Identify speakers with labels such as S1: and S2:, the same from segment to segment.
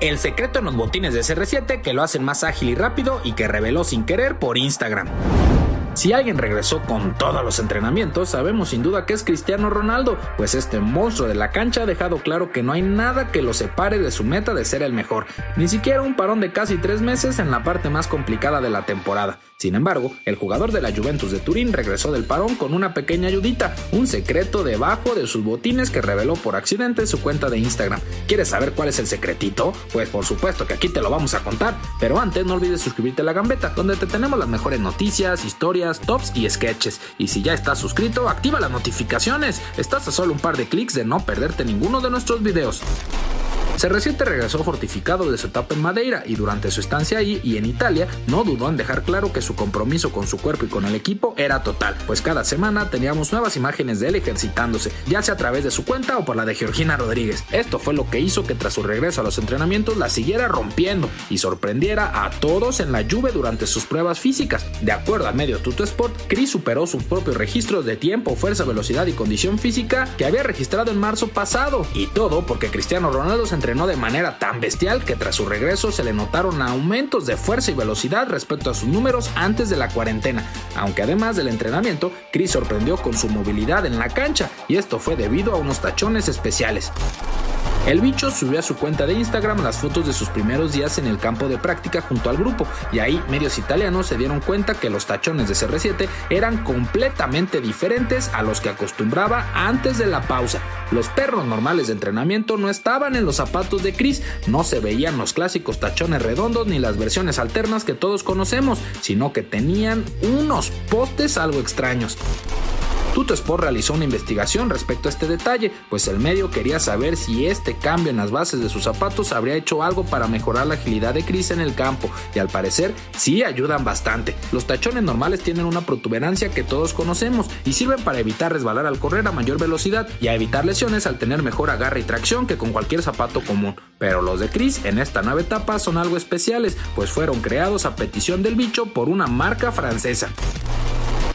S1: El secreto en los botines de CR7 que lo hacen más ágil y rápido y que reveló sin querer por Instagram. Si alguien regresó con todos los entrenamientos, sabemos sin duda que es Cristiano Ronaldo, pues este monstruo de la cancha ha dejado claro que no hay nada que lo separe de su meta de ser el mejor, ni siquiera un parón de casi tres meses en la parte más complicada de la temporada. Sin embargo, el jugador de la Juventus de Turín regresó del parón con una pequeña ayudita, un secreto debajo de sus botines que reveló por accidente en su cuenta de Instagram. ¿Quieres saber cuál es el secretito? Pues por supuesto que aquí te lo vamos a contar, pero antes no olvides suscribirte a la gambeta, donde te tenemos las mejores noticias, historias, tops y sketches. Y si ya estás suscrito, activa las notificaciones. Estás a solo un par de clics de no perderte ninguno de nuestros videos. CR7 regresó fortificado de su etapa en Madeira y durante su estancia ahí y en Italia no dudó en dejar claro que su compromiso con su cuerpo y con el equipo era total, pues cada semana teníamos nuevas imágenes de él ejercitándose, ya sea a través de su cuenta o por la de Georgina Rodríguez. Esto fue lo que hizo que tras su regreso a los entrenamientos la siguiera rompiendo y sorprendiera a todos en la lluvia durante sus pruebas físicas. De acuerdo al medio Tuto Sport, Chris superó sus propios registros de tiempo, fuerza, velocidad y condición física que había registrado en marzo pasado. Y todo porque Cristiano Ronaldo se entrenó de manera tan bestial que tras su regreso se le notaron aumentos de fuerza y velocidad respecto a sus números antes de la cuarentena, aunque además del entrenamiento, Chris sorprendió con su movilidad en la cancha y esto fue debido a unos tachones especiales. El bicho subió a su cuenta de Instagram las fotos de sus primeros días en el campo de práctica junto al grupo, y ahí medios italianos se dieron cuenta que los tachones de CR7 eran completamente diferentes a los que acostumbraba antes de la pausa. Los perros normales de entrenamiento no estaban en los zapatos de Chris, no se veían los clásicos tachones redondos ni las versiones alternas que todos conocemos, sino que tenían unos postes algo extraños. Tuto Sport realizó una investigación respecto a este detalle, pues el medio quería saber si este cambio en las bases de sus zapatos habría hecho algo para mejorar la agilidad de Chris en el campo, y al parecer sí ayudan bastante. Los tachones normales tienen una protuberancia que todos conocemos y sirven para evitar resbalar al correr a mayor velocidad y a evitar lesiones al tener mejor agarre y tracción que con cualquier zapato común. Pero los de Chris en esta nueva etapa son algo especiales, pues fueron creados a petición del bicho por una marca francesa.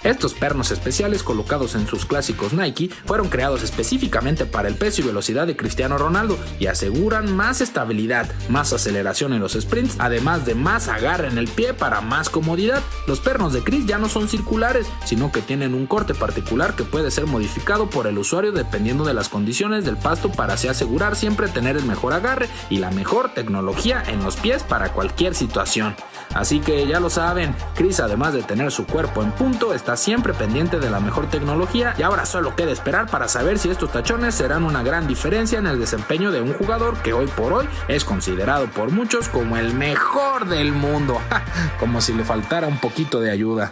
S1: Estos pernos especiales colocados en sus clásicos Nike fueron creados específicamente para el peso y velocidad de Cristiano Ronaldo y aseguran más estabilidad, más aceleración en los sprints, además de más agarre en el pie para más comodidad. Los pernos de Chris ya no son circulares, sino que tienen un corte particular que puede ser modificado por el usuario dependiendo de las condiciones del pasto para así asegurar siempre tener el mejor agarre y la mejor tecnología en los pies para cualquier situación. Así que ya lo saben, Chris además de tener su cuerpo en punto, siempre pendiente de la mejor tecnología y ahora solo queda esperar para saber si estos tachones serán una gran diferencia en el desempeño de un jugador que hoy por hoy es considerado por muchos como el mejor del mundo, como si le faltara un poquito de ayuda.